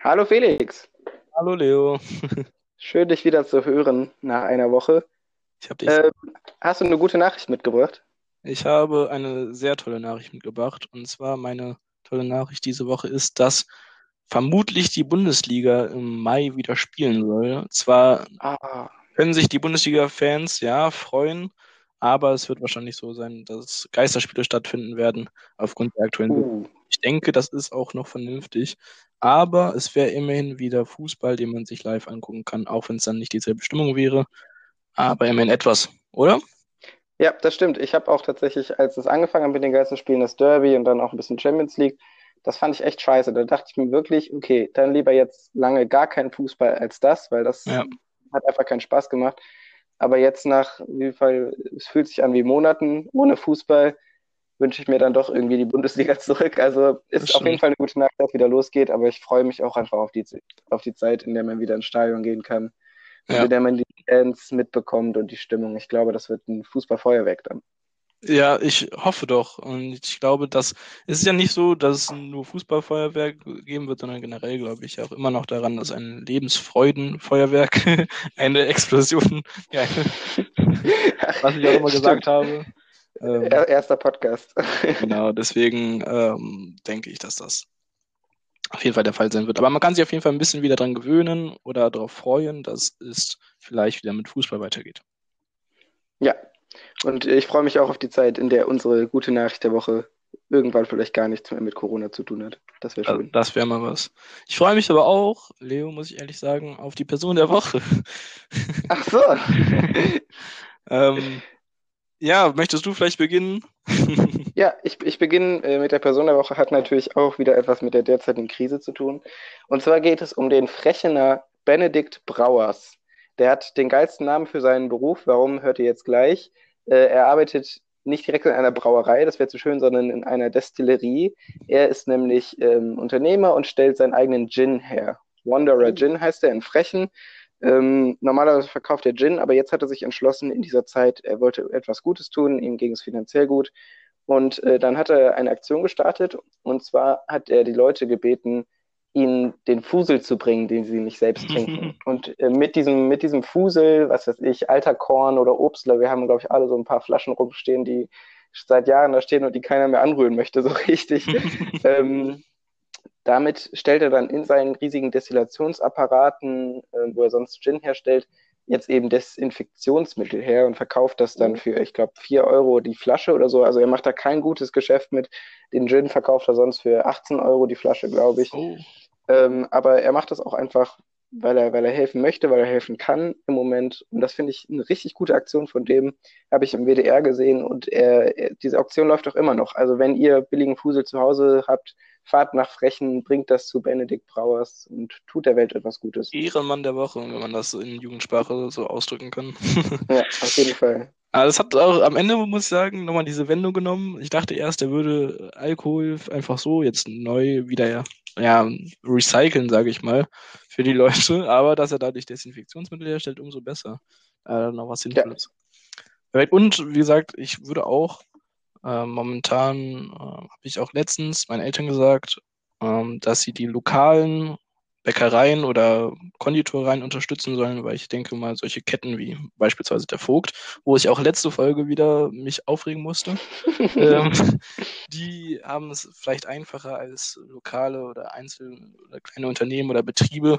Hallo Felix, Hallo Leo. schön dich wieder zu hören nach einer Woche. Ich habe dich, Ähm, hast du eine gute Nachricht mitgebracht? ich habe eine sehr tolle Nachricht mitgebracht. Und zwar meine tolle Nachricht diese Woche ist, dass vermutlich die Bundesliga im Mai wieder spielen soll. Zwar Ah, können sich die Bundesliga-Fans ja freuen, aber es wird wahrscheinlich so sein, dass Geisterspiele stattfinden werden aufgrund der aktuellen uh, Ich denke, das ist auch noch vernünftig. Aber es wäre immerhin wieder Fußball, den man sich live angucken kann, auch wenn es dann nicht dieselbe Stimmung wäre. Aber immerhin etwas, oder? ja, das stimmt. Ich habe auch tatsächlich, als es angefangen hat mit den Geisterspielen, das Derby und dann auch ein bisschen Champions League, das fand ich echt scheiße. Da dachte ich mir wirklich, okay, dann lieber jetzt lange gar keinen Fußball als das, weil das Ja, hat einfach keinen Spaß gemacht. Aber jetzt nach, wie viel, es fühlt sich an wie Monaten ohne Fußball, wünsche ich mir dann doch irgendwie die Bundesliga zurück. Also ist auf jeden. Fall eine gute Nachricht, dass es wieder losgeht, aber ich freue mich auch einfach auf die, auf die Zeit, in der man wieder ins Stadion gehen kann Ja. in der man die Fans mitbekommt und die Stimmung. Ich glaube, das wird ein Fußballfeuerwerk dann. Ja, ich hoffe doch. Und ich glaube, dass es ist ja nicht so, dass es nur Fußballfeuerwerk geben wird, sondern generell glaube ich auch immer noch daran, dass ein Lebensfreudenfeuerwerk, eine Explosion, ja, was ich auch immer gesagt Stimmt. habe. Ähm, Er- Erster Podcast. genau, deswegen ähm, denke ich, dass das auf jeden Fall der Fall sein wird. Aber man kann sich auf jeden Fall ein bisschen wieder dran gewöhnen oder darauf freuen, dass es vielleicht wieder mit Fußball weitergeht. Ja, und ich freue mich auch auf die Zeit, in der unsere gute Nachricht der Woche irgendwann vielleicht gar nichts mehr mit Corona zu tun hat. Das wäre schön. das wäre mal was. Ich freue mich aber auch, Leo, muss ich ehrlich sagen, auf die Person der Woche. Ach so. ähm, ja, möchtest du vielleicht beginnen? Ja, ich, ich beginne äh, mit der Person der Woche, hat natürlich auch wieder etwas mit der derzeitigen Krise zu tun. Und zwar geht es um den Frechener Benedikt Brauers. Der hat den geilsten Namen für seinen Beruf. Warum, hört ihr jetzt gleich. Äh, er arbeitet nicht direkt in einer Brauerei, das wäre zu schön, sondern in einer Destillerie. Er ist nämlich ähm, Unternehmer und stellt seinen eigenen Gin her. Wanderer Gin heißt er in Frechen. Ähm, normalerweise verkauft er Gin, aber jetzt hat er sich entschlossen, in dieser Zeit, er wollte etwas Gutes tun, ihm ging es finanziell gut. Und äh, dann hat er eine Aktion gestartet und zwar hat er die Leute gebeten, ihnen den Fusel zu bringen, den sie nicht selbst trinken. Und äh, mit diesem, mit diesem Fusel, was weiß ich, alter Korn oder Obstler, wir haben, glaube ich, alle so ein paar Flaschen rumstehen, die seit Jahren da stehen und die keiner mehr anrühren möchte, so richtig. ähm, damit stellt er dann in seinen riesigen Destillationsapparaten, äh, wo er sonst Gin herstellt, jetzt eben Desinfektionsmittel her und verkauft das dann für, ich glaube, 4 Euro die Flasche oder so. Also er macht da kein gutes Geschäft mit. Den Gin verkauft er sonst für 18 Euro die Flasche, glaube ich. Oh, Ähm, aber er macht das auch einfach, weil er, weil er helfen möchte, weil er helfen kann im Moment. Und das finde ich eine richtig gute Aktion von dem. Habe ich im WDR gesehen und er, er, diese Auktion läuft auch immer noch. Also wenn ihr billigen Fusel zu Hause habt, fahrt nach Frechen, bringt das zu Benedikt Brauers und tut der Welt etwas Gutes. Ehrenmann der Woche, wenn man das in Jugendsprache so ausdrücken kann. Ja, auf jeden Fall. Aber das hat auch am Ende, muss ich sagen, nochmal diese Wendung genommen. Ich dachte erst, er würde Alkohol einfach so jetzt neu wieder ja, recyceln, sage ich mal, für die Leute. Aber dass er dadurch Desinfektionsmittel herstellt, umso besser. Äh, noch was Sinnvolles. Perfekt. Und wie gesagt, ich würde auch äh, momentan, äh, habe ich auch letztens meinen Eltern gesagt, ähm, dass sie die lokalen Bäckereien oder Konditoreien unterstützen sollen, weil ich denke mal, solche Ketten wie beispielsweise der Vogt, wo ich auch letzte Folge wieder mich aufregen musste, ähm, die haben es vielleicht einfacher als lokale oder Einzel- oder kleine Unternehmen oder Betriebe,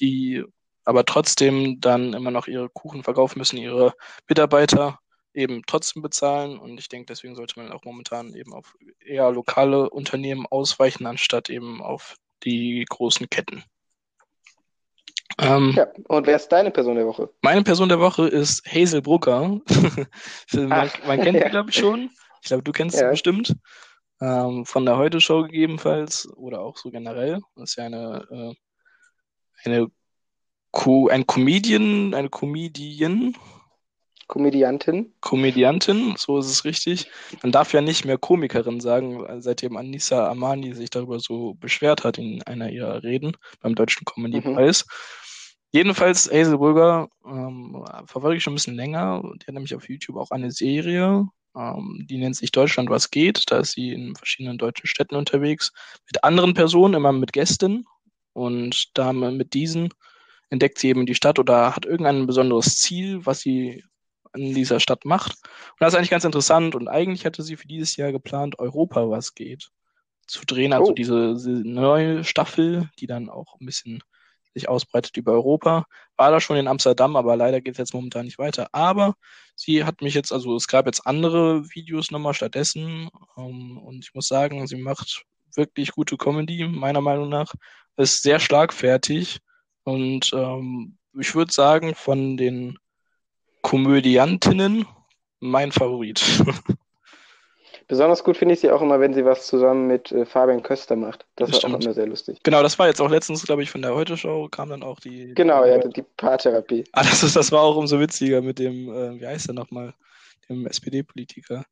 die aber trotzdem dann immer noch ihre Kuchen verkaufen müssen, ihre Mitarbeiter eben trotzdem bezahlen. Und ich denke, deswegen sollte man auch momentan eben auf eher lokale Unternehmen ausweichen, anstatt eben auf die großen Ketten. Ähm, Ja, und wer ist deine Person der Woche? meine Person der Woche ist Hazel Brugger. man, man kennt ja. glaube ich, schon. Ich glaube, du kennst sie Ja. bestimmt. Ähm, von der Heute-Show gegebenenfalls oder auch so generell. Das ist ja eine, äh, eine Co ein Comedian, eine Comedian, Komödiantin. Komödiantin, so ist es richtig. Man darf ja nicht mehr Komikerin sagen, seitdem Anissa Amani sich darüber so beschwert hat in einer ihrer Reden beim Deutschen Comedy-Preis. Jedenfalls, Hazel Brugger ähm, verfolge ich schon ein bisschen länger. Die hat nämlich auf YouTube auch eine Serie, ähm, die nennt sich Deutschland was geht. Da ist sie in verschiedenen deutschen Städten unterwegs mit anderen Personen, immer mit Gästen. Und da mit diesen entdeckt sie eben die Stadt oder hat irgendein besonderes Ziel, was sie in dieser Stadt macht. Und das ist eigentlich ganz interessant. Und eigentlich hatte sie für dieses Jahr geplant, Europa was geht zu drehen. Also Oh. diese, diese neue Staffel, die dann auch ein bisschen sich ausbreitet über Europa. War da schon in Amsterdam, aber leider geht es jetzt momentan nicht weiter. Aber sie hat mich jetzt, also es gab jetzt andere Videos nochmal stattdessen. Ähm, und ich muss sagen, sie macht wirklich gute Comedy, meiner Meinung nach. Ist sehr schlagfertig. Und ähm, ich würde sagen, von den Komödiantinnen mein Favorit. Besonders gut finde ich sie auch immer, wenn sie was zusammen mit äh, Fabian Köster macht. Das war auch immer sehr lustig. genau, das war jetzt auch letztens, glaube ich, von der Heute-Show, kam dann auch die. Genau, ja, die Paartherapie. Ah, das, ist, das war auch umso witziger mit dem, äh, wie heißt er nochmal, dem SPD-Politiker.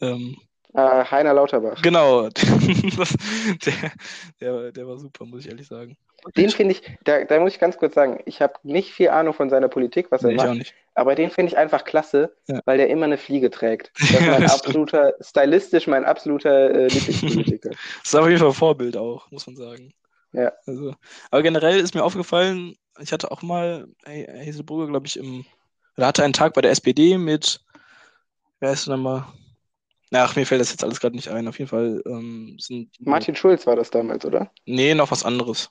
Ähm, Äh, Heiner Lauterbach. genau, das, der, der, der war super, muss ich ehrlich sagen. Den finde ich, da, da muss ich ganz kurz sagen, ich habe nicht viel Ahnung von seiner Politik, was er Nee, ich macht, auch nicht. aber den finde ich einfach klasse, Ja. weil der immer eine Fliege trägt. Das ist mein absoluter, stylistisch mein absoluter äh, Lieblingspolitiker. Das ist auf jeden Fall Vorbild auch, muss man sagen. Ja. Also, aber generell ist mir aufgefallen, ich hatte auch mal Hazelbrugger, glaube ich, im, oder hatte einen Tag bei der SPD mit, wer ist denn nochmal? Ach, mir fällt das jetzt alles gerade nicht ein. Auf jeden Fall ähm, sind Martin Schulz war das damals, oder? Nee, noch was anderes.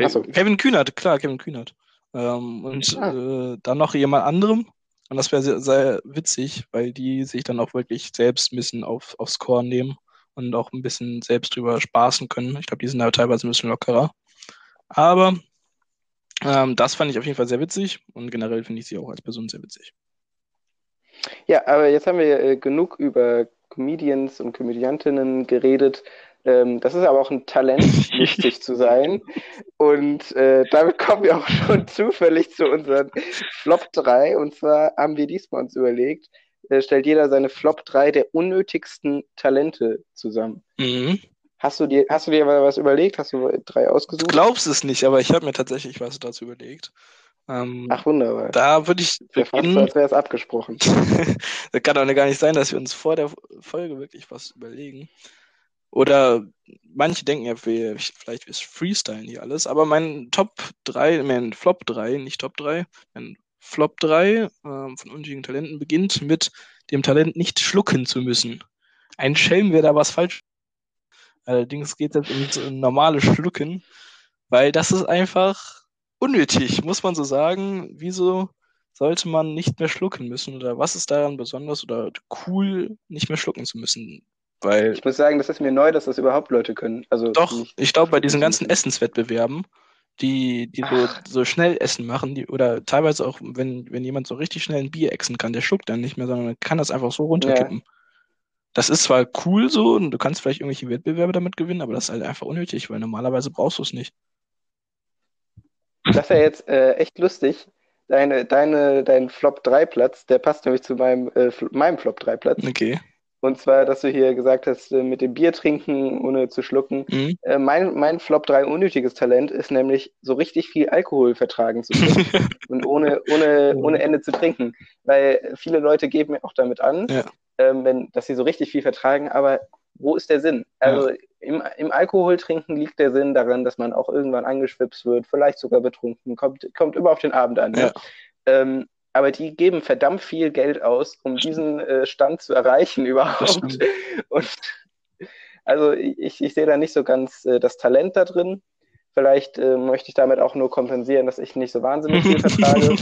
Ach so. Kevin Kühnert, klar, Kevin Kühnert. Ähm, und Ah. äh, dann noch jemand anderem. Und das wäre sehr, sehr witzig, weil die sich dann auch wirklich selbst ein bisschen auf, aufs Korn nehmen und auch ein bisschen selbst drüber spaßen können. Ich glaube, die sind da teilweise ein bisschen lockerer. Aber ähm, das fand ich auf jeden Fall sehr witzig und generell finde ich sie auch als Person sehr witzig. Ja, aber jetzt haben wir äh, genug über Comedians und Komödiantinnen geredet. Ähm, das ist aber auch ein Talent, lustig zu sein. Und äh, damit kommen wir auch schon zufällig zu unseren Flop 3. Und zwar haben wir diesmal uns überlegt, äh, stellt jeder seine Flop 3 der unnötigsten Talente zusammen. Mhm. Hast du dir, hast du dir was überlegt? Hast du drei Du ausgesucht? glaubst es nicht, aber ich habe mir tatsächlich was dazu überlegt. Ähm, Ach, wunderbar. da würde ich Ja, fast so, als wäre es abgesprochen. das kann doch gar nicht sein, dass wir uns vor der Folge wirklich was überlegen. Oder manche denken ja, vielleicht wir freestylen hier alles, aber mein Top 3, mein Flop 3, nicht Top 3, mein Flop 3 ähm, von unnötigen Talenten beginnt mit dem Talent, nicht schlucken zu müssen. Ein Schelm, wer da was falsch. Allerdings geht es ums äh, normale Schlucken, weil das ist einfach unnötig, muss man so sagen. Wieso sollte man nicht mehr schlucken müssen? Oder was ist daran besonders oder cool, nicht mehr schlucken zu müssen? Weil Ich muss sagen, das ist mir neu, dass das überhaupt Leute können. Also doch, nicht ich glaube, bei diesen ganzen. Essenswettbewerben, die, die so, so schnell Essen machen, die, oder teilweise auch, wenn, wenn jemand so richtig schnell ein Bier exen kann, der schluckt dann nicht mehr, sondern kann das einfach so runterkippen. Das ist zwar cool so und du kannst vielleicht irgendwelche Wettbewerbe damit gewinnen, aber das ist halt einfach unnötig, weil normalerweise brauchst du es nicht. Das ist ja jetzt äh, echt lustig. Deine, deine, dein Flop 3 Platz, der passt nämlich zu meinem, äh, meinem Flop 3 Platz. Okay. Und zwar, dass du hier gesagt hast, äh, mit dem Bier trinken, ohne zu schlucken. Mhm. Äh, mein, mein Flop 3 unnötiges Talent ist nämlich, so richtig viel Alkohol vertragen zu können und ohne, ohne, ohne Ende zu trinken. Weil viele Leute geben mir auch damit an, Ja. ähm, wenn, dass sie so richtig viel vertragen, aber wo ist der Sinn? Also im, im Alkoholtrinken liegt der Sinn daran, dass man auch irgendwann angeschwipst wird, vielleicht sogar betrunken, kommt, kommt immer auf den Abend an. Ja. Ähm, aber die geben verdammt viel Geld aus, um diesen äh, Stand zu erreichen überhaupt. Und also ich, ich sehe da nicht so ganz äh, das Talent da drin. Vielleicht äh, möchte ich damit auch nur kompensieren, dass ich nicht so wahnsinnig viel vertrage.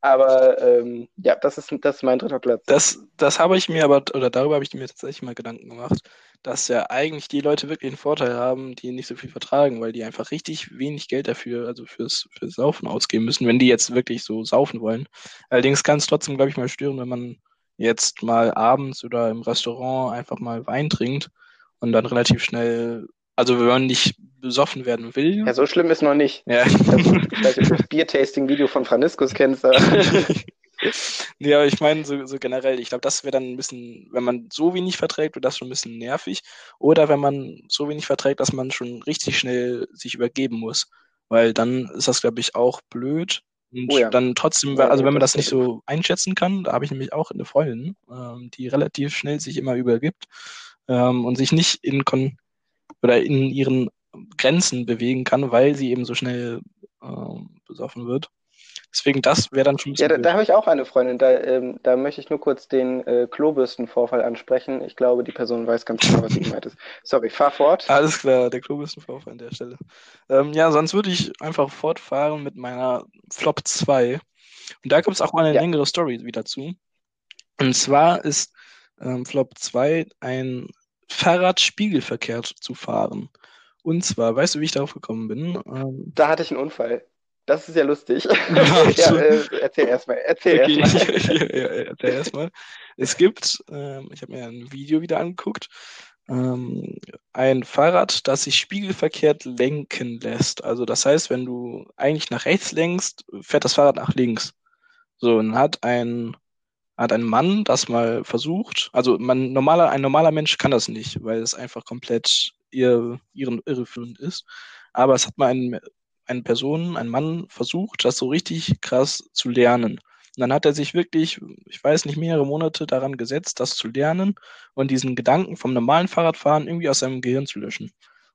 Aber ähm, ja, das ist, das ist mein dritter Platz. Das, das habe ich mir aber, oder darüber habe ich mir tatsächlich mal Gedanken gemacht, dass ja eigentlich die Leute wirklich einen Vorteil haben, die nicht so viel vertragen, weil die einfach richtig wenig Geld dafür, also fürs, fürs Saufen ausgeben müssen, wenn die jetzt wirklich so saufen wollen. Allerdings kann es trotzdem, glaube ich, mal stören, wenn man jetzt mal abends oder im Restaurant einfach mal Wein trinkt und dann relativ schnell, also wenn man nicht besoffen werden will. Ja, so schlimm ist noch nicht. Ja. Du das Biertasting-Video von Franziskus kennst. Ja, aber ich meine, so, so generell, ich glaube, das wäre dann ein bisschen, wenn man so wenig verträgt, wird das schon ein bisschen nervig. Oder wenn man so wenig verträgt, dass man schon richtig schnell sich übergeben muss. Weil dann ist das, glaube ich, auch blöd. Und Oh ja. dann trotzdem, also wenn man das das nicht so einschätzen kann, da habe ich nämlich auch eine Freundin, ähm, die relativ schnell sich immer übergibt ähm, und sich nicht in Kon oder in ihren Grenzen bewegen kann, weil sie eben so schnell ähm, besoffen wird. Deswegen, das wäre dann schon. Ja, da, da habe ich auch eine Freundin. Da, ähm, da möchte ich nur kurz den äh, Klobürstenvorfall ansprechen. Ich glaube, die Person weiß ganz genau, was gemeint ist. Sorry, fahr fort. Alles klar, der Klobürstenvorfall an der Stelle. Ähm, ja, sonst würde ich einfach fortfahren mit meiner Flop 2. Und da gibt es auch mal eine ja. längere Story wieder zu. Und zwar ist ähm, Flop 2 ein Fahrrad spiegelverkehrt zu fahren. Und zwar, weißt du, wie ich darauf gekommen bin? Ähm, da hatte ich einen Unfall. Das ist ja lustig. ja, äh, erzähl erstmal. Erzähl okay, erstmal. ja, ja, erzähl erstmal. Es gibt, ähm, ich habe mir ein Video wieder angeguckt, ähm, ein Fahrrad, das sich spiegelverkehrt lenken lässt. Also das heißt, wenn du eigentlich nach rechts lenkst, fährt das Fahrrad nach links. So, und hat ein hat ein Mann das mal versucht. Also man normaler ein normaler Mensch kann das nicht, weil es einfach komplett ihr, ihren irreführend ist. Aber es hat mal ein eine Person, ein Mann versucht, das so richtig krass zu lernen. Und dann hat er sich wirklich, ich weiß nicht, mehrere Monate daran gesetzt, das zu lernen und diesen Gedanken vom normalen Fahrradfahren irgendwie aus seinem Gehirn zu löschen.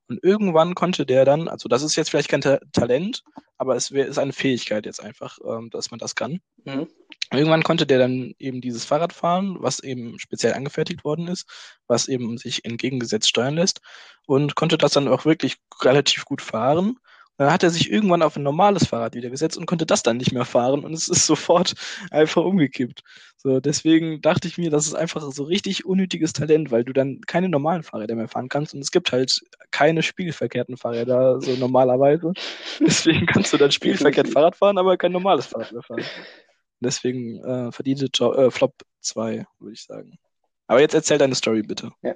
Und irgendwann konnte der dann, also das ist jetzt vielleicht kein Ta Talent, aber es wär, ist eine Fähigkeit jetzt einfach, ähm, dass man das kann. Mhm. Irgendwann konnte der dann eben dieses Fahrrad fahren, was eben speziell angefertigt worden ist, was eben sich entgegengesetzt steuern lässt und konnte das dann auch wirklich relativ gut fahren dann hat er sich irgendwann auf ein normales Fahrrad wieder gesetzt und konnte das dann nicht mehr fahren und es ist sofort einfach umgekippt. So, deswegen dachte ich mir, das ist einfach so richtig unnötiges Talent, weil du dann keine normalen Fahrräder mehr fahren kannst und es gibt halt keine spiegelverkehrten Fahrräder so normalerweise. Deswegen kannst du dann spiegelverkehrt Fahrrad fahren, aber kein normales Fahrrad mehr fahren. Deswegen äh, verdiente jo äh, Flop 2, würde ich sagen. Aber jetzt erzähl deine Story bitte. Ja.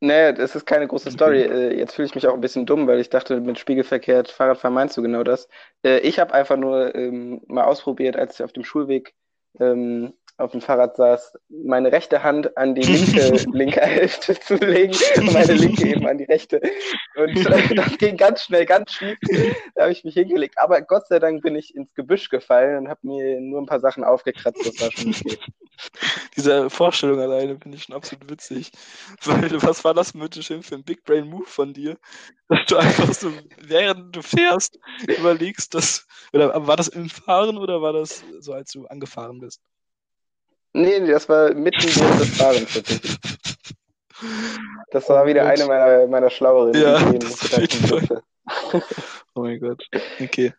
Naja, das ist keine große Story. Äh, jetzt fühle ich mich auch ein bisschen dumm, weil ich dachte, mit spiegelverkehrt Fahrradfahren meinst du genau das. Äh, ich habe einfach nur ähm, mal ausprobiert, als ich auf dem Schulweg ähm, auf dem Fahrrad saß, meine rechte Hand an die linke, linke Hälfte zu legen und meine linke eben an die rechte. Und äh, das ging ganz schnell, ganz schief. Da habe ich mich hingelegt. Aber Gott sei Dank bin ich ins Gebüsch gefallen und habe mir nur ein paar Sachen aufgekratzt. Das war schon okay. Diese Vorstellung alleine finde ich schon absolut witzig. Weil, was war das mit für ein Big Brain Move von dir? Dass du einfach so, während du fährst, überlegst, dass, oder war das im Fahren oder war das so, als du angefahren bist? Nee, das war mitten während des Fahrens tatsächlich. Das war oh wieder eine meiner, meiner schlaueren ja, Ideen. Das oh mein Gott. Okay.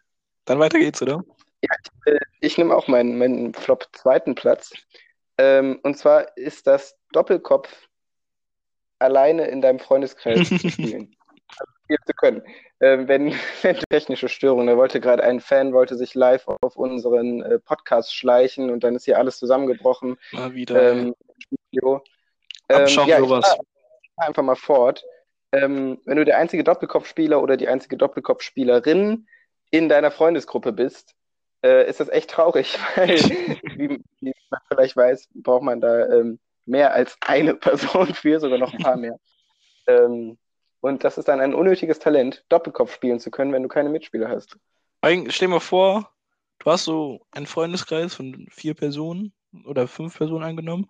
Dann weiter geht's, oder? Ja, ich, äh, ich nehme auch meinen, meinen Flop zweiten Platz. Ähm, und zwar ist das Doppelkopf alleine in deinem Freundeskreis zu spielen. Also zu können. Ähm, wenn, wenn technische Störung, da wollte gerade ein Fan, wollte sich live auf unseren äh, Podcast schleichen und dann ist hier alles zusammengebrochen. Mal wieder. Ähm, Studio. Ähm, ja, sowas. einfach mal fort. Ähm, wenn du der einzige Doppelkopfspieler oder die einzige Doppelkopfspielerin in deiner Freundesgruppe bist, äh, ist das echt traurig, weil, wie, wie, man vielleicht weiß, braucht man da ähm, mehr als eine Person für, sogar noch ein paar mehr. Ähm, und das ist dann ein unnötiges Talent, Doppelkopf spielen zu können, wenn du keine Mitspieler hast. Stell dir mal vor, du hast so einen Freundeskreis von vier Personen oder fünf Personen angenommen.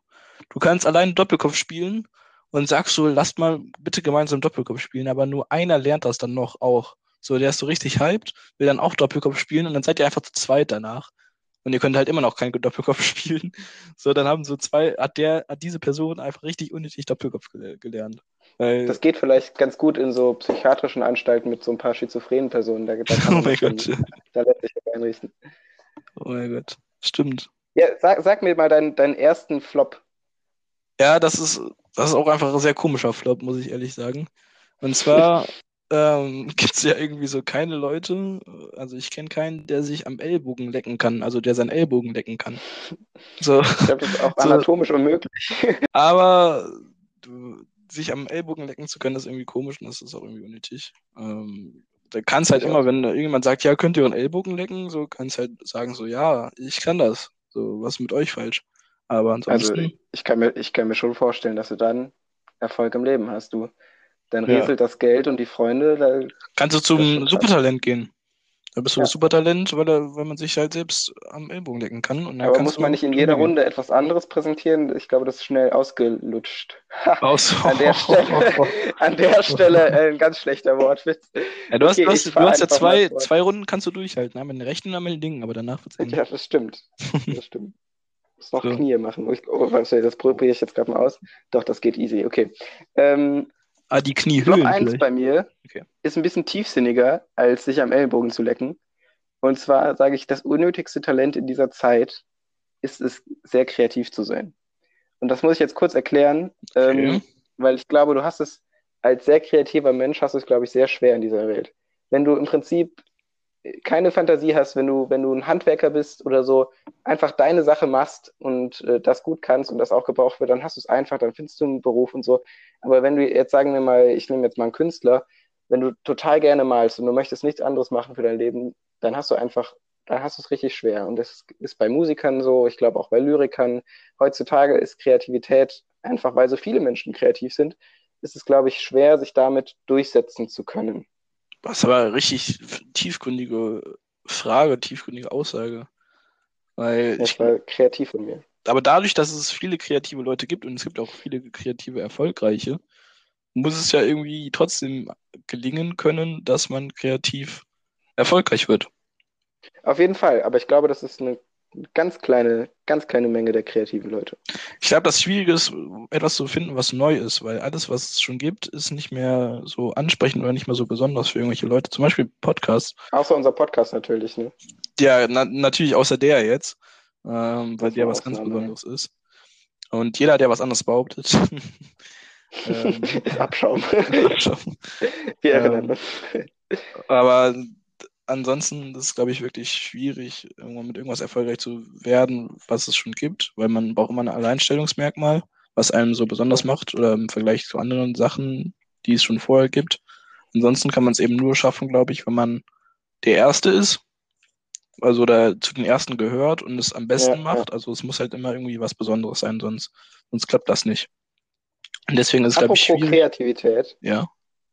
Du kannst allein Doppelkopf spielen und sagst so, lasst mal bitte gemeinsam Doppelkopf spielen, aber nur einer lernt das dann noch auch. So, der ist so richtig hyped, will dann auch Doppelkopf spielen und dann seid ihr einfach zu zweit danach. Und ihr könnt halt immer noch keinen Doppelkopf spielen. So, dann haben so zwei, hat der, hat diese Person einfach richtig unnötig Doppelkopf gelernt. Weil, das geht vielleicht ganz gut in so psychiatrischen Anstalten mit so ein paar schizophrenen Personen. Da, da kann oh mein Gott. Schon, da lässt sich das einrichten. Oh mein Gott. Stimmt. Ja, sag, sag mir mal deinen, deinen ersten Flop. Ja, das ist, das ist auch einfach ein sehr komischer Flop, muss ich ehrlich sagen. Und zwar ähm, gibt es ja irgendwie so keine Leute, also ich kenne keinen, der sich am Ellbogen lecken kann, also der seinen Ellbogen lecken kann. So. Ich glaube, das ist auch anatomisch so. unmöglich. Aber du, sich am Ellbogen lecken zu können, ist irgendwie komisch und das ist auch irgendwie unnötig. Ähm, da kannst halt immer, wenn irgendjemand sagt, ja, könnt ihr euren Ellbogen lecken, so kannst halt sagen, so, ja, ich kann das. So, was ist mit euch falsch? Aber ansonsten. Also, ich kann mir, ich kann mir schon vorstellen, dass du dann Erfolg im Leben hast, du. Dann rieselt ja. das Geld und die Freunde. Kannst du zum Supertalent gehen. Da bist du Ja. das Supertalent, weil, er, weil man sich halt selbst am Ellbogen lecken kann. Aber muss man nicht in jeder. Runde etwas anderes präsentieren? Ich glaube, das ist schnell ausgelutscht. Aus. An der Stelle, an der Stelle äh, ein ganz schlechter Wortwitz. Ja, du hast, Okay, du hast, du hast ja zwei, zwei Runden kannst du durchhalten, mit den rechten und mit den Dingen, aber danach wird's eng. Ja, das stimmt. Das stimmt. Muss noch So. Knie machen. Oh, ich, oh, warte, das probiere ich jetzt gerade mal aus. Doch, das geht easy. Okay. Ähm, Ah, die Kniehöhlen 1 vielleicht. bei mir Okay. ist ein bisschen tiefsinniger, als sich am Ellbogen zu lecken. Und zwar sage ich, das unnötigste Talent in dieser Zeit ist es, sehr kreativ zu sein. Und das muss ich jetzt kurz erklären, Okay. ähm, weil ich glaube, du hast es als sehr kreativer Mensch, hast du es, glaube ich, sehr schwer in dieser Welt. Wenn du im Prinzip keine Fantasie hast, wenn du, wenn du ein Handwerker bist oder so, einfach deine Sache machst und äh, das gut kannst und das auch gebraucht wird, dann hast du es einfach, dann findest du einen Beruf und so. Aber wenn du jetzt sagen wir mal, ich nehme jetzt mal einen Künstler, wenn du total gerne malst und du möchtest nichts anderes machen für dein Leben, dann hast du einfach, dann hast du es richtig schwer. Und das ist bei Musikern so, ich glaube auch bei Lyrikern. Heutzutage ist Kreativität einfach, weil so viele Menschen kreativ sind, ist es, glaube ich, schwer, sich damit durchsetzen zu können. Das ist aber richtig tiefgründige Frage, tiefgründige Aussage. Weil Das ich, war kreativ von mir. aber dadurch, dass es viele kreative Leute gibt und es gibt auch viele kreative Erfolgreiche, muss es ja irgendwie trotzdem gelingen können, dass man kreativ erfolgreich wird. Auf jeden Fall, aber ich glaube, das ist eine ganz kleine, ganz kleine Menge der kreativen Leute. Ich glaube, das Schwierige ist, etwas zu finden, was neu ist, weil alles, was es schon gibt, ist nicht mehr so ansprechend oder nicht mehr so besonders für irgendwelche Leute. Zum Beispiel Podcasts. Außer unser Podcast natürlich, ne? Ja, na, natürlich außer der jetzt, ähm, weil der was ganz ja. Besonderes ist. Und jeder, der was anderes behauptet, ähm, ist Abschaum. schon. Wir Ähm, erinnern uns. aber ansonsten ist es, glaube ich, wirklich schwierig, irgendwann mit irgendwas erfolgreich zu werden, was es schon gibt, weil man braucht immer ein Alleinstellungsmerkmal, was einem so besonders macht oder im Vergleich zu anderen Sachen, die es schon vorher gibt. Ansonsten kann man es eben nur schaffen, glaube ich, wenn man der Erste ist, also da zu den Ersten gehört und es am besten Ja, macht. Also es muss halt immer irgendwie was Besonderes sein, sonst, sonst klappt das nicht. Und deswegen ist es, glaube ich, schwierig. Kreativität, Ja.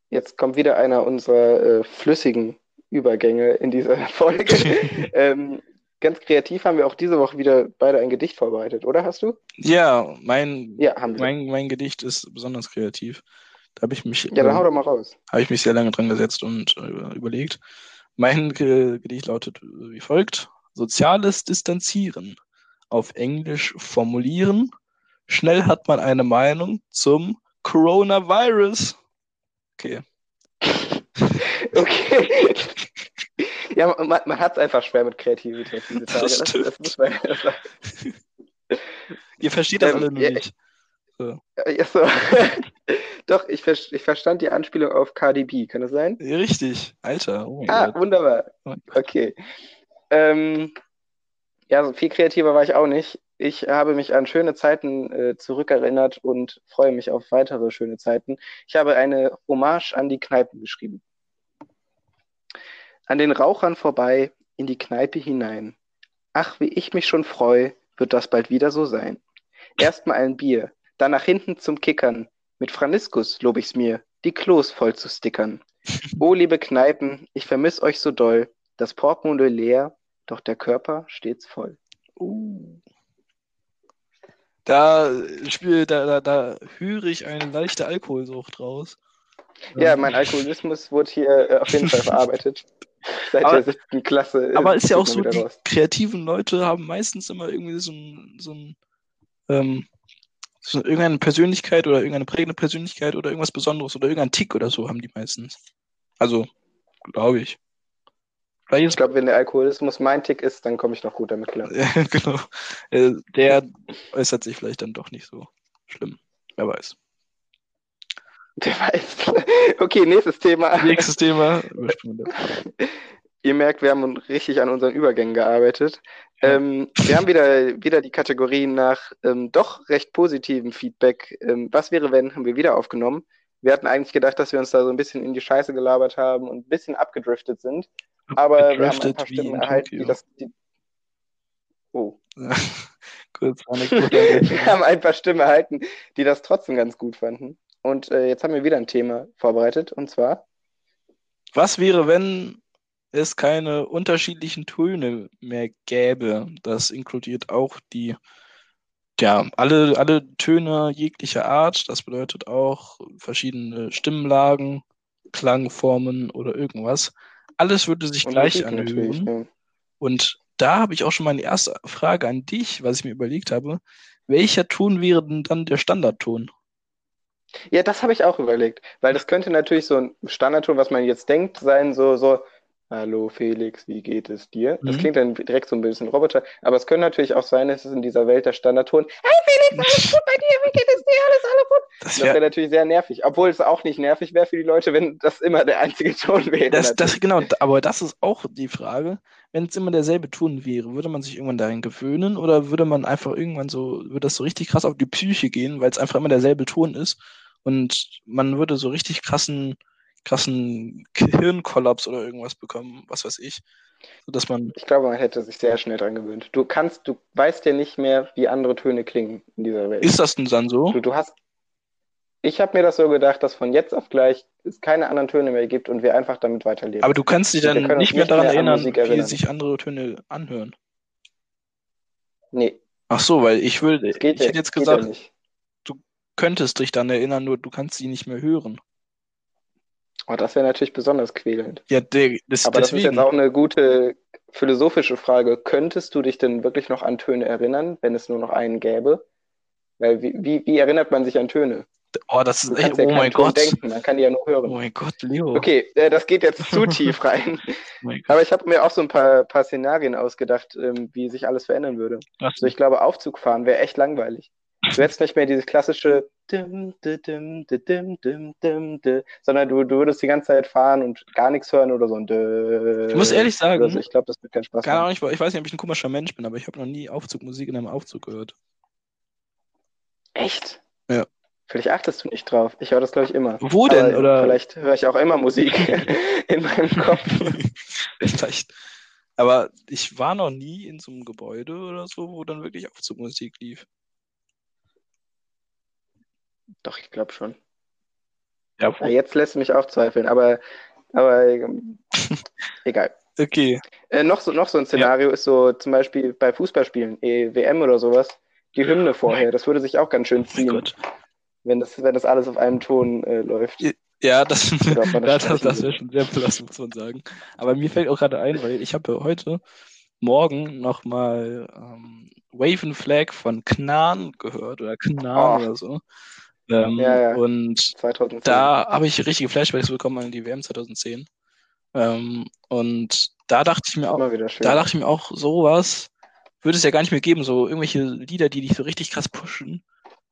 jetzt kommt wieder einer unserer äh, flüssigen Übergänge in dieser Folge. ähm, ganz kreativ haben wir auch diese Woche wieder beide ein Gedicht vorbereitet, oder hast du? Ja, mein, Ja, mein, mein Gedicht ist besonders kreativ. Da habe ich mich, Ja, dann hau ähm, doch mal raus. habe ich mich sehr lange dran gesetzt und äh, überlegt. Mein Ge Gedicht lautet äh, wie folgt: Soziales Distanzieren. Auf Englisch formulieren. Schnell hat man eine Meinung zum Coronavirus. Okay. Okay. Ja, man, man hat es einfach schwer mit Kreativität diese Tage. Das Das, das muss man ja sagen. Ihr versteht das Ähm, alle nur nicht. Ja, so. Doch, ich, ver ich verstand die Anspielung auf Cardi B. Kann das sein? Richtig. Alter. Oh Ah, Gott. wunderbar. Okay. Ähm, ja, so viel kreativer war ich auch nicht. Ich habe mich an schöne Zeiten äh, zurückerinnert und freue mich auf weitere schöne Zeiten. Ich habe eine Hommage an die Kneipen geschrieben. An den Rauchern vorbei, in die Kneipe hinein. Ach, wie ich mich schon freu, wird das bald wieder so sein. Erstmal ein Bier, dann nach hinten zum Kickern. Mit Franiskus lob ich's mir, die Klos voll zu stickern. Oh, liebe Kneipen, ich vermiss euch so doll. Das Portemonnaie leer, doch der Körper stets voll. Uh. Da, spiel, da, da, da höre ich eine leichte Alkoholsucht raus. Ja, mein Alkoholismus wurde hier äh, auf jeden Fall verarbeitet. Seit Aber- der siebten Klasse. Aber ist ja auch so, die raus. kreativen Leute haben meistens immer irgendwie so ein, so ein ähm, so irgendeine Persönlichkeit oder irgendeine prägende Persönlichkeit oder irgendwas Besonderes oder irgendein Tick oder so haben die meistens. Also, glaube ich. Vielleicht Ich glaube, wenn der Alkoholismus mein Tick ist, dann komme ich noch gut damit klar. genau. Äh, Der äußert sich vielleicht dann doch nicht so schlimm. Wer weiß. Der weiß. Okay, nächstes Thema. Nächstes Thema. Ihr merkt, wir haben richtig an unseren Übergängen gearbeitet. Ja. Ähm, wir haben wieder, wieder die Kategorien nach ähm, doch recht positivem Feedback. Ähm, was wäre, wenn, haben wir wieder aufgenommen. Wir hatten eigentlich gedacht, dass wir uns da so ein bisschen in die Scheiße gelabert haben und ein bisschen abgedriftet sind. Aber wir haben ein paar Stimmen erhalten, die das. Die, oh. Kurz. Wir haben ein paar Stimmen erhalten, die das trotzdem ganz gut fanden. Und äh, jetzt haben wir wieder ein Thema vorbereitet, und zwar. Was wäre, wenn es keine unterschiedlichen Töne mehr gäbe. Das inkludiert auch die, ja, alle, alle Töne jeglicher Art. Das bedeutet auch verschiedene Stimmlagen, Klangformen oder irgendwas. Alles würde sich Und gleich anhören. ja. Und da habe ich auch schon meine erste Frage an dich, was ich mir überlegt habe. Welcher Ton wäre denn dann der Standardton? Ja, das habe ich auch überlegt, weil das könnte natürlich so ein Standardton, was man jetzt denkt, sein, so, so, Hallo Felix, wie geht es dir? Das Mhm. klingt dann direkt so ein bisschen Roboter, aber es könnte natürlich auch sein, dass es in dieser Welt der Standardton, Hi Felix, alles gut bei dir, wie geht es dir? Alles, alles gut. Das wäre wäre natürlich sehr nervig, obwohl es auch nicht nervig wäre für die Leute, wenn das immer der einzige Ton wäre. das, das, genau, aber das ist auch die Frage. Wenn es immer derselbe Ton wäre, würde man sich irgendwann dahin gewöhnen oder würde man einfach irgendwann so, würde das so richtig krass auf die Psyche gehen, weil es einfach immer derselbe Ton ist und man würde so richtig krassen, krassen Hirnkollaps oder irgendwas bekommen, was weiß ich. Sodass man, Ich glaube, man hätte sich sehr schnell dran gewöhnt. Du kannst, du weißt ja nicht mehr, wie andere Töne klingen in dieser Welt. ist das denn dann so? Du, du hast. Ich habe mir das so gedacht, dass von jetzt auf gleich es keine anderen Töne mehr gibt und wir einfach damit weiterleben. Aber du kannst dich dann nicht mehr daran mehr erinnern, Musik wie erinnern. sich andere Töne anhören. Nee, Ach so, weil ich würde, ich ja, hätte jetzt gesagt. Könntest dich dann erinnern, nur du kannst sie nicht mehr hören. Oh, das wäre natürlich besonders quälend. Ja, de, das, Aber das ist jetzt auch eine gute philosophische Frage. Könntest du dich denn wirklich noch an Töne erinnern, wenn es nur noch einen gäbe? Weil wie, wie, wie erinnert man sich an Töne? Oh, das ist echt, ja oh mein Ton Gott. denken, man kann die ja nur Oh hören. mein Gott, Leo. Okay, äh, das geht jetzt zu tief rein. Oh. Aber ich habe mir auch so ein paar, paar Szenarien ausgedacht, ähm, wie sich alles verändern würde. Ach Also ich glaube, Aufzug fahren wäre echt langweilig. Du hättest nicht mehr dieses klassische, dim, dim, dim, sondern du, du würdest die ganze Zeit fahren und gar nichts hören oder so. Äh, ich muss ehrlich sagen, also ich glaube, das wird keinen Spaß machen. Ich, ich weiß nicht, ob ich ein komischer Mensch bin, aber ich habe noch nie Aufzugmusik in einem Aufzug gehört. Echt? Ja. Vielleicht achtest du nicht drauf. Ich höre das, glaube ich, immer. Wo denn? Aber oder? Vielleicht höre ich auch immer Musik in meinem Kopf. vielleicht. Aber ich war noch nie in so einem Gebäude oder so, wo dann wirklich Aufzugmusik lief. Doch, ich glaube schon. Ja, Ja, jetzt lässt du mich auch zweifeln, aber, aber ähm, egal. okay. Äh, noch so, noch so ein Szenario ist so zum Beispiel bei Fußballspielen, eh, WM oder sowas, die Hymne vorher. Das würde sich auch ganz schön Oh ziehen, Gott. wenn das, wenn das alles auf einem Ton äh, läuft. Ja, das, ja, das das, das wäre schon sehr belastend, muss man sagen. Aber mir fällt auch gerade ein, weil ich habe heute morgen nochmal ähm, Wave and Flag von Knan gehört oder Knan Oh. oder so. Ähm, Ja, ja. Und 2010. da habe ich richtige Flashbacks bekommen an die WM 2010. Ähm, und da dachte ich mir auch, da dachte ich mir auch, sowas würde es ja gar nicht mehr geben, so irgendwelche Lieder, die dich so richtig krass pushen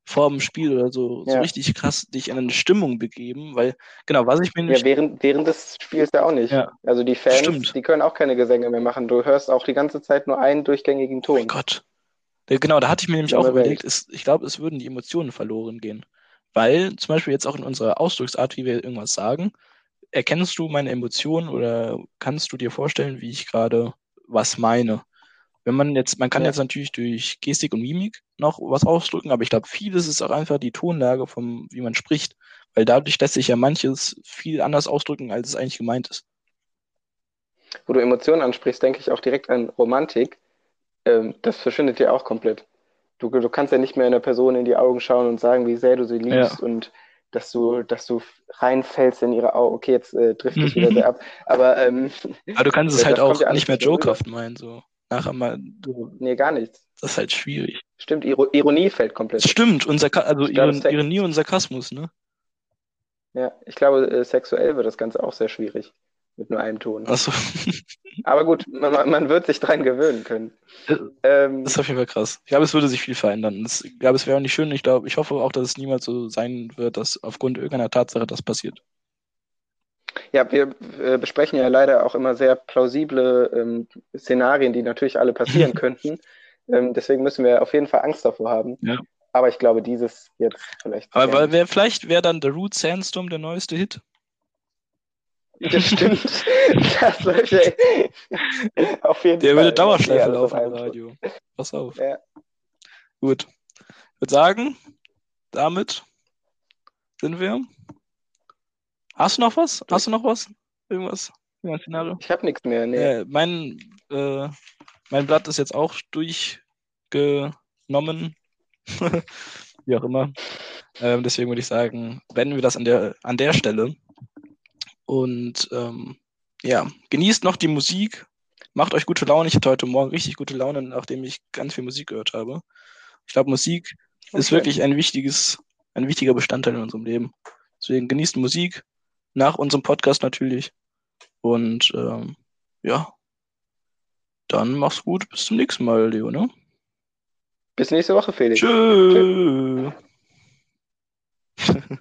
vor dem Spiel oder so, so Ja. richtig krass dich in eine Stimmung begeben, weil, genau, was ich mir ja, nämlich, während, während des Spiels ja auch nicht. Ja. Also die Fans, Stimmt. die können auch keine Gesänge mehr machen. Du hörst auch die ganze Zeit nur einen durchgängigen oh mein Ton. Gott. Ja, Genau, da hatte ich mir nämlich auch überlegt, es, ich glaube, es würden die Emotionen verloren gehen. Weil zum Beispiel jetzt auch in unserer Ausdrucksart, wie wir irgendwas sagen, erkennst du meine Emotionen oder kannst du dir vorstellen, wie ich gerade was meine? Wenn man jetzt, man kann Ja. jetzt natürlich durch Gestik und Mimik noch was ausdrücken, aber ich glaube, vieles ist auch einfach die Tonlage vom, wie man spricht. Weil dadurch lässt sich ja manches viel anders ausdrücken, als es eigentlich gemeint ist. Wo du Emotionen ansprichst, denke ich auch direkt an Romantik. Ähm, das verschwindet dir auch komplett. Du, du kannst ja nicht mehr einer Person in die Augen schauen und sagen, wie sehr du sie liebst und dass du, dass du reinfällst in ihre Augen. Okay, jetzt äh, trifft es wieder sehr ab. Aber ähm, Aber du kannst es Ja, halt auch ja nicht mehr jokehaft meinen, so. Nachher mal, du, nee, gar nichts. das ist halt schwierig. Stimmt, Iro Ironie fällt komplett. Stimmt, und Sarka also Iron Ironie und Sarkasmus, ne? Ja, ich glaube, äh, sexuell wird das Ganze auch sehr schwierig. Mit nur einem Ton. Achso, Aber gut, man, man- wird sich dran gewöhnen können. Ähm, das ist auf jeden Fall krass. Ich glaube, es würde sich viel verändern. Es, ich glaube, es wäre auch nicht schön. Ich glaube, ich hoffe auch, dass es niemals so sein wird, dass aufgrund irgendeiner Tatsache das passiert. Ja, wir äh, besprechen ja leider auch immer sehr plausible ähm, Szenarien, die natürlich alle passieren könnten. Ähm, deswegen müssen wir auf jeden Fall Angst davor haben. Ja. Aber ich glaube, dieses jetzt vielleicht. Aber weil wär, vielleicht wäre dann The Root Sandstorm der neueste Hit. Das stimmt. Das läuft ja auf jeden Der Fall. würde Dauerschleife laufen im. Radio. Pass auf. Ja. Gut. Ich würde sagen, damit sind wir. Hast du noch was? Hast du noch was? Irgendwas? Mein Szenario. Ich habe nichts mehr. Nee. Äh, mein, äh, mein Blatt ist jetzt auch durchgenommen. Wie auch immer. Ähm, deswegen würde ich sagen, beenden wir das an der, an der Stelle. Und ähm, ja, genießt noch die Musik. Macht euch gute Laune. Ich hatte heute Morgen richtig gute Laune, nachdem ich ganz viel Musik gehört habe. Ich glaube, Musik okay. ist wirklich ein wichtiges, ein wichtiger Bestandteil in unserem Leben. Deswegen genießt Musik. Nach unserem Podcast natürlich. Und ähm, ja, dann mach's gut. Bis zum nächsten Mal, Leo, ne? Bis nächste Woche, Felix. Tschö. Tschö.